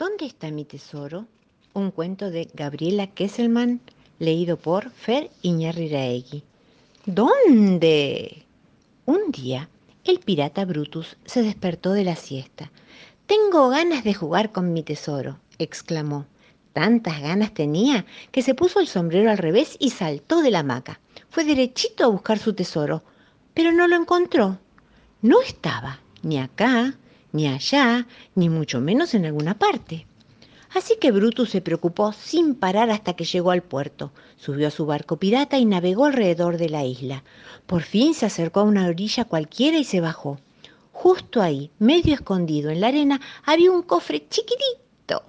¿Dónde está mi tesoro? Un cuento de Gabriela Kesselman, leído por Fer Iñarriraegui. ¿Dónde? Un día, el pirata Brutus se despertó de la siesta. Tengo ganas de jugar con mi tesoro, exclamó. Tantas ganas tenía que se puso el sombrero al revés y saltó de la hamaca. Fue derechito a buscar su tesoro, pero no lo encontró. No estaba ni acá, ni allá, ni mucho menos en alguna parte. Así que Brutus se preocupó sin parar hasta que llegó al puerto. Subió a su barco pirata y navegó alrededor de la isla. Por fin se acercó a una orilla cualquiera y se bajó. Justo ahí, medio escondido en la arena, había un cofre chiquitito.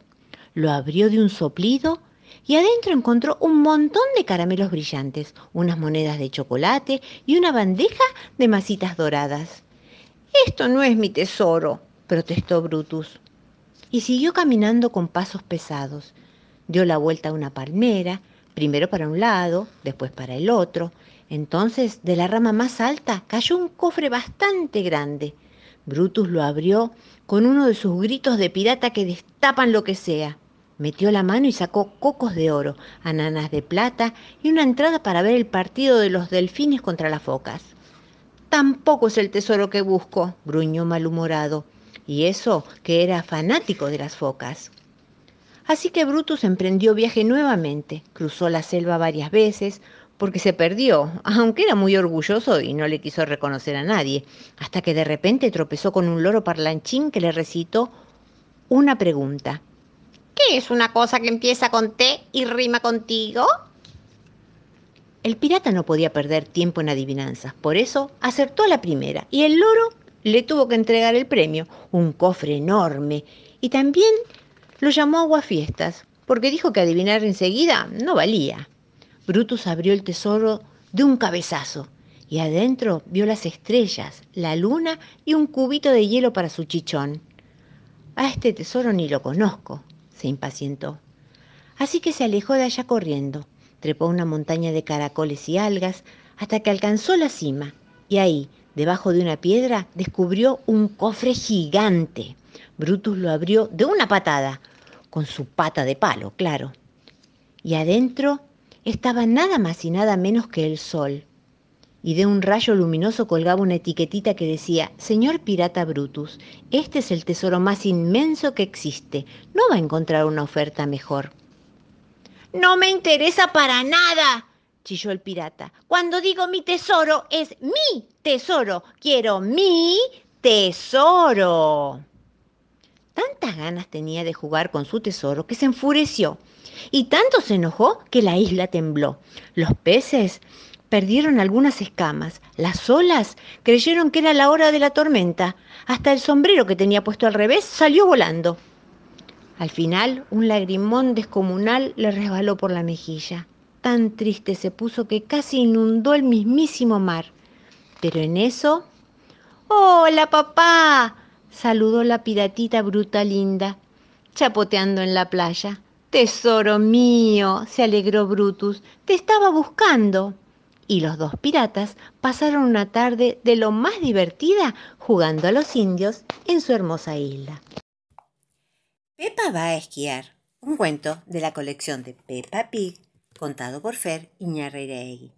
Lo abrió de un soplido y adentro encontró un montón de caramelos brillantes, unas monedas de chocolate y una bandeja de masitas doradas. Esto no es mi tesoro, protestó Brutus. Y siguió caminando con pasos pesados. Dio la vuelta a una palmera, primero para un lado, después para el otro. Entonces, de la rama más alta cayó un cofre bastante grande. Brutus lo abrió con uno de sus gritos de pirata que destapan lo que sea. Metió la mano y sacó cocos de oro, ananas de plata y una entrada para ver el partido de los delfines contra las focas. Tampoco es el tesoro que busco, gruñó malhumorado, y eso que era fanático de las focas. Así que Brutus emprendió viaje nuevamente, cruzó la selva varias veces, porque se perdió, aunque era muy orgulloso y no le quiso reconocer a nadie, hasta que de repente tropezó con un loro parlanchín que le recitó una pregunta. ¿Qué es una cosa que empieza con T y rima contigo? El pirata no podía perder tiempo en adivinanzas, por eso acertó a la primera y el loro le tuvo que entregar el premio, un cofre enorme, y también lo llamó aguafiestas, porque dijo que adivinar enseguida no valía. Brutus abrió el tesoro de un cabezazo y adentro vio las estrellas, la luna y un cubito de hielo para su chichón. A este tesoro ni lo conozco, se impacientó. Así que se alejó de allá corriendo trepó una montaña de caracoles y algas hasta que alcanzó la cima y ahí, debajo de una piedra, descubrió un cofre gigante. Brutus lo abrió de una patada, con su pata de palo, claro. Y adentro estaba nada más y nada menos que el sol. Y de un rayo luminoso colgaba una etiquetita que decía, Señor pirata Brutus, este es el tesoro más inmenso que existe. No va a encontrar una oferta mejor. No me interesa para nada, chilló el pirata. Cuando digo mi tesoro, es mi tesoro. Quiero mi tesoro. Tantas ganas tenía de jugar con su tesoro que se enfureció y tanto se enojó que la isla tembló. Los peces perdieron algunas escamas, las olas creyeron que era la hora de la tormenta, hasta el sombrero que tenía puesto al revés salió volando. Al final, un lagrimón descomunal le resbaló por la mejilla. Tan triste se puso que casi inundó el mismísimo mar. Pero en eso... ¡Hola, papá! saludó la piratita bruta linda, chapoteando en la playa. Tesoro mío, se alegró Brutus, te estaba buscando. Y los dos piratas pasaron una tarde de lo más divertida jugando a los indios en su hermosa isla. Pepa va a esquiar. Un cuento de la colección de Peppa Pig, contado por Fer Iñarreiraegui.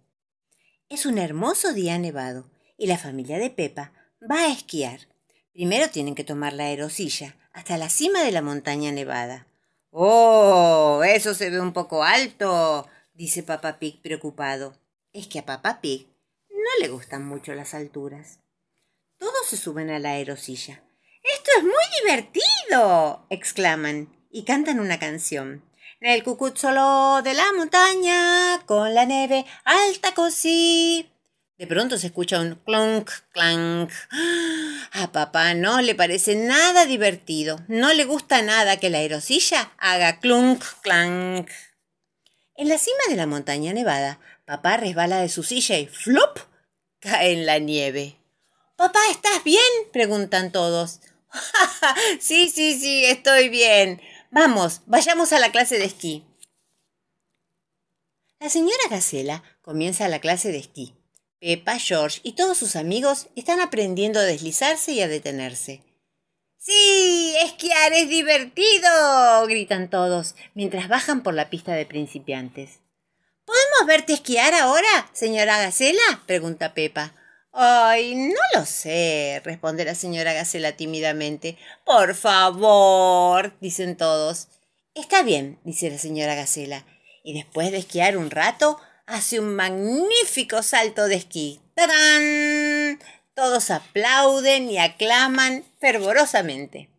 Es un hermoso día nevado y la familia de Pepa va a esquiar. Primero tienen que tomar la aerosilla hasta la cima de la montaña nevada. ¡Oh! Eso se ve un poco alto, dice Papá Pig preocupado. Es que a Papá Pig no le gustan mucho las alturas. Todos se suben a la aerosilla esto es muy divertido, exclaman y cantan una canción. El cucuzzolo de la montaña, con la nieve alta cosí. De pronto se escucha un clonk, clank. A papá no le parece nada divertido. No le gusta nada que la aerosilla haga clunk, clank. En la cima de la montaña nevada, papá resbala de su silla y ¡flop! cae en la nieve. Papá, ¿estás bien? preguntan todos. sí, sí, sí, estoy bien. Vamos, vayamos a la clase de esquí. La señora Gacela comienza la clase de esquí. Pepa, George y todos sus amigos están aprendiendo a deslizarse y a detenerse. Sí, esquiar es divertido, gritan todos, mientras bajan por la pista de principiantes. ¿Podemos verte esquiar ahora, señora Gacela? pregunta Pepa. Ay, no lo sé, responde la señora Gacela tímidamente. Por favor, dicen todos. Está bien, dice la señora Gacela, y después de esquiar un rato, hace un magnífico salto de esquí. ¡Tarán! Todos aplauden y aclaman fervorosamente.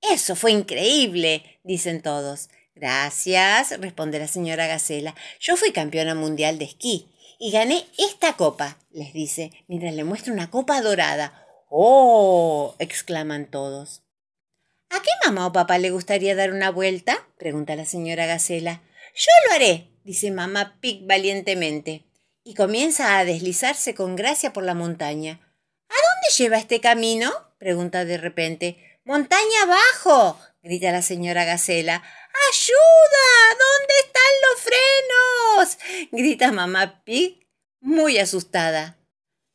Eso fue increíble, dicen todos. Gracias, responde la señora Gacela. Yo fui campeona mundial de esquí y gané esta copa, les dice, mientras le muestra una copa dorada. ¡Oh! exclaman todos. ¿A qué mamá o papá le gustaría dar una vuelta? pregunta la señora Gacela. Yo lo haré, dice mamá Pig valientemente, y comienza a deslizarse con gracia por la montaña. ¿A dónde lleva este camino? pregunta de repente. Montaña abajo, grita la señora Gacela. ¡Ayuda! ¿Dónde están los frenos? Grita mamá Pig, muy asustada.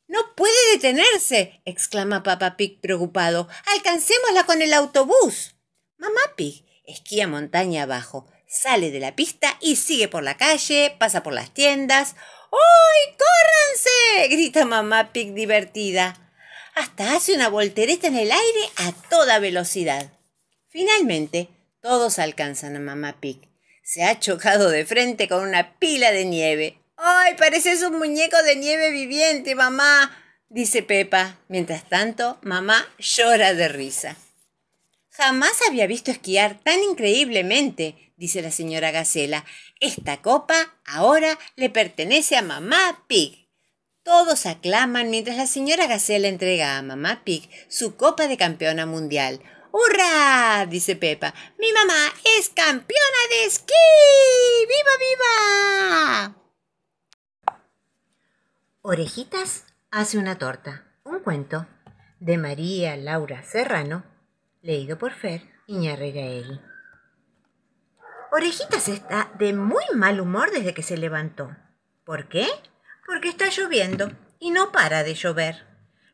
No puede detenerse, exclama papá Pig preocupado. Alcancémosla con el autobús. Mamá Pig esquía montaña abajo, sale de la pista y sigue por la calle, pasa por las tiendas. ¡Ay, córranse! grita mamá Pig divertida hasta hace una voltereta en el aire a toda velocidad. Finalmente, todos alcanzan a Mamá Pig. Se ha chocado de frente con una pila de nieve. ¡Ay, pareces un muñeco de nieve viviente, mamá! dice Pepa. Mientras tanto, mamá llora de risa. Jamás había visto esquiar tan increíblemente, dice la señora Gacela. Esta copa ahora le pertenece a mamá Pig. Todos aclaman mientras la señora Gacela entrega a mamá Pig su copa de campeona mundial. ¡Hurra! dice Pepa. Mi mamá es campeona de esquí. ¡Viva, viva! Orejitas hace una torta. Un cuento de María Laura Serrano, leído por Fer Iñarreiraegui. Orejitas está de muy mal humor desde que se levantó. ¿Por qué? porque está lloviendo y no para de llover.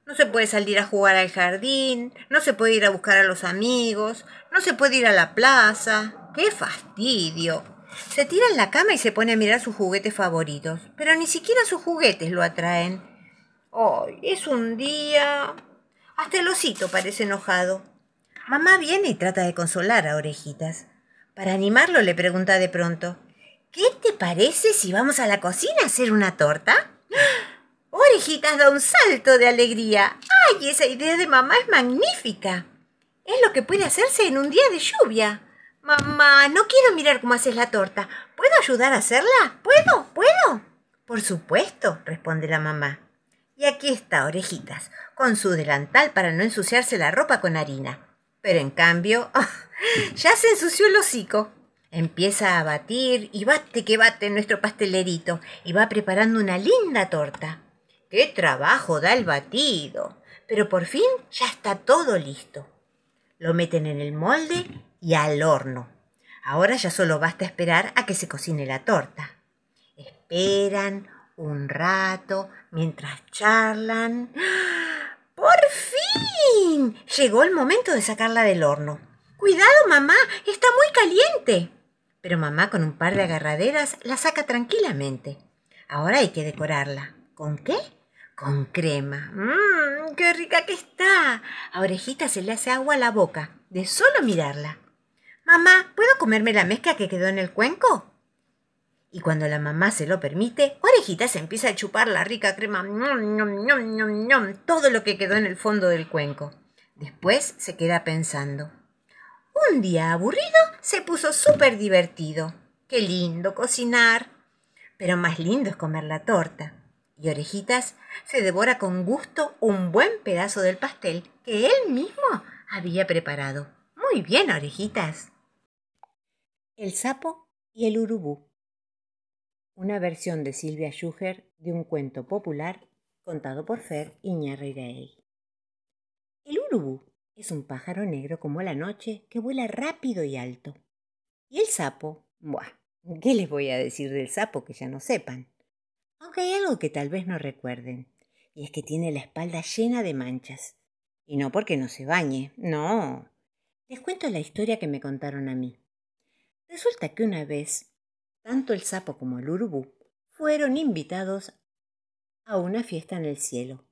No se puede salir a jugar al jardín, no se puede ir a buscar a los amigos, no se puede ir a la plaza. ¡Qué fastidio! Se tira en la cama y se pone a mirar sus juguetes favoritos, pero ni siquiera sus juguetes lo atraen. ¡Ay! es un día. Hasta el osito parece enojado. Mamá viene y trata de consolar a Orejitas. Para animarlo le pregunta de pronto ¿Qué te parece si vamos a la cocina a hacer una torta? Orejitas da un salto de alegría. ¡Ay, esa idea de mamá es magnífica! Es lo que puede hacerse en un día de lluvia. Mamá, no quiero mirar cómo haces la torta. ¿Puedo ayudar a hacerla? ¿Puedo? ¿Puedo? Por supuesto, responde la mamá. Y aquí está, orejitas, con su delantal para no ensuciarse la ropa con harina. Pero en cambio, ya se ensució el hocico. Empieza a batir y bate que bate nuestro pastelerito y va preparando una linda torta. ¡Qué trabajo da el batido! Pero por fin ya está todo listo. Lo meten en el molde y al horno. Ahora ya solo basta esperar a que se cocine la torta. Esperan un rato mientras charlan. ¡Por fin! Llegó el momento de sacarla del horno. Cuidado, mamá, está muy caliente pero mamá con un par de agarraderas la saca tranquilamente. Ahora hay que decorarla. ¿Con qué? Con crema. ¡Mmm! ¡Qué rica que está! A Orejita se le hace agua a la boca, de solo mirarla. Mamá, ¿puedo comerme la mezcla que quedó en el cuenco? Y cuando la mamá se lo permite, Orejita se empieza a chupar la rica crema, todo lo que quedó en el fondo del cuenco. Después se queda pensando. Un día aburrido se puso súper divertido. Qué lindo cocinar. Pero más lindo es comer la torta. Y Orejitas se devora con gusto un buen pedazo del pastel que él mismo había preparado. Muy bien, Orejitas. El sapo y el urubú. Una versión de Silvia Schuher de un cuento popular contado por Fer Iñarreiraegui. El urubú es un pájaro negro como la noche que vuela rápido y alto. Y el sapo, buah, ¿qué les voy a decir del sapo que ya no sepan? Aunque hay algo que tal vez no recuerden, y es que tiene la espalda llena de manchas. Y no porque no se bañe, no, Les cuento la historia que me contaron a mí. Resulta que una vez, tanto el sapo como el urubú fueron invitados a una fiesta en el cielo.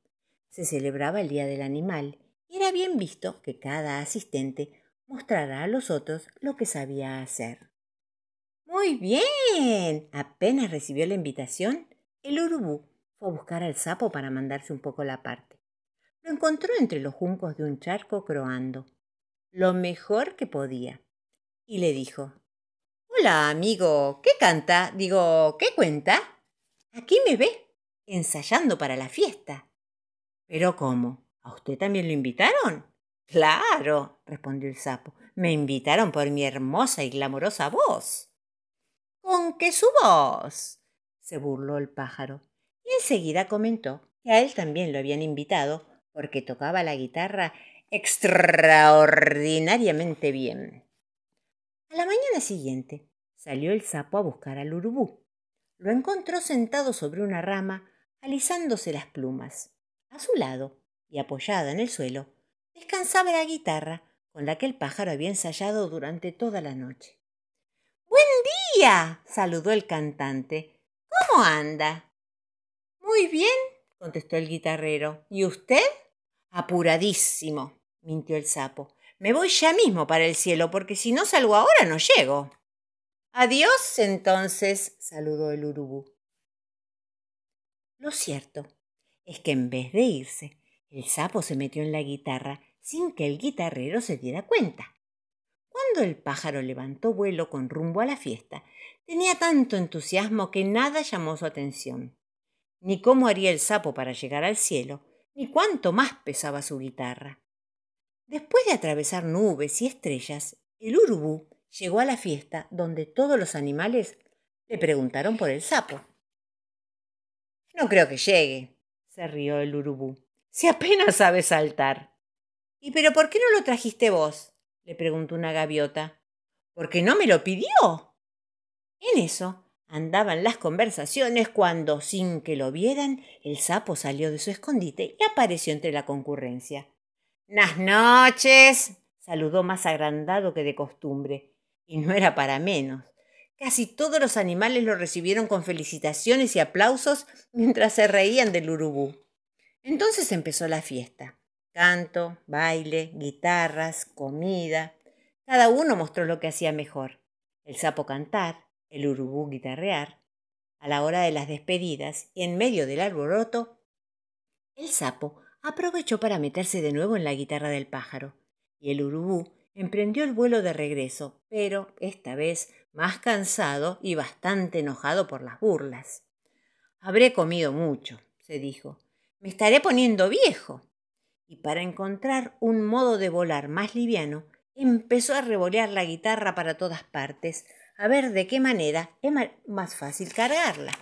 Se celebraba el Día del Animal y era bien visto que cada asistente mostrara a los otros lo que sabía hacer. Muy bien. Apenas recibió la invitación, el urubú fue a buscar al sapo para mandarse un poco la parte. Lo encontró entre los juncos de un charco croando, lo mejor que podía, y le dijo Hola, amigo, ¿qué canta? Digo, ¿qué cuenta? Aquí me ve, ensayando para la fiesta. ¿Pero cómo? ¿A usted también lo invitaron? Claro, respondió el sapo. Me invitaron por mi hermosa y glamorosa voz. ¿Con qué su voz? Se burló el pájaro. Y enseguida comentó que a él también lo habían invitado porque tocaba la guitarra extraordinariamente bien. A la mañana siguiente salió el sapo a buscar al urubú lo encontró sentado sobre una rama, alisándose las plumas. A su lado, y apoyada en el suelo, descansaba la guitarra con la que el pájaro había ensayado durante toda la noche. Buen día. saludó el cantante. ¿Cómo anda? Muy bien, contestó el guitarrero. ¿Y usted? Apuradísimo, mintió el sapo. Me voy ya mismo para el cielo, porque si no salgo ahora no llego. Adiós, entonces, saludó el urubú. Lo cierto es que en vez de irse, el sapo se metió en la guitarra sin que el guitarrero se diera cuenta. Cuando el pájaro levantó vuelo con rumbo a la fiesta, tenía tanto entusiasmo que nada llamó su atención. Ni cómo haría el sapo para llegar al cielo, ni cuánto más pesaba su guitarra. Después de atravesar nubes y estrellas, el urubú llegó a la fiesta donde todos los animales le preguntaron por el sapo. No creo que llegue, se rió el urubú, si apenas sabe saltar. ¿Y pero por qué no lo trajiste vos? Le preguntó una gaviota. Porque no me lo pidió. En eso andaban las conversaciones cuando, sin que lo vieran, el sapo salió de su escondite y apareció entre la concurrencia. Nas noches. saludó más agrandado que de costumbre. Y no era para menos. Casi todos los animales lo recibieron con felicitaciones y aplausos mientras se reían del urubú. Entonces empezó la fiesta. Canto, baile, guitarras, comida. Cada uno mostró lo que hacía mejor. El sapo cantar, el urubú guitarrear. A la hora de las despedidas y en medio del alboroto, el sapo aprovechó para meterse de nuevo en la guitarra del pájaro, y el urubú emprendió el vuelo de regreso, pero esta vez más cansado y bastante enojado por las burlas. Habré comido mucho, se dijo. Me estaré poniendo viejo. Y para encontrar un modo de volar más liviano, empezó a revolear la guitarra para todas partes, a ver de qué manera es más fácil cargarla.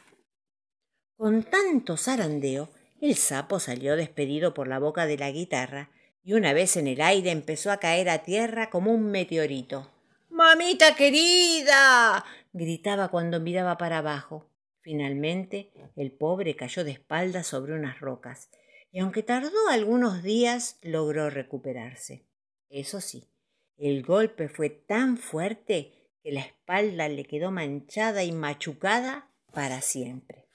Con tanto zarandeo, el sapo salió despedido por la boca de la guitarra y una vez en el aire empezó a caer a tierra como un meteorito. Mamita querida. gritaba cuando miraba para abajo. Finalmente, el pobre cayó de espaldas sobre unas rocas, y aunque tardó algunos días, logró recuperarse. Eso sí, el golpe fue tan fuerte que la espalda le quedó manchada y machucada para siempre.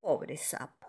Pobre sapo.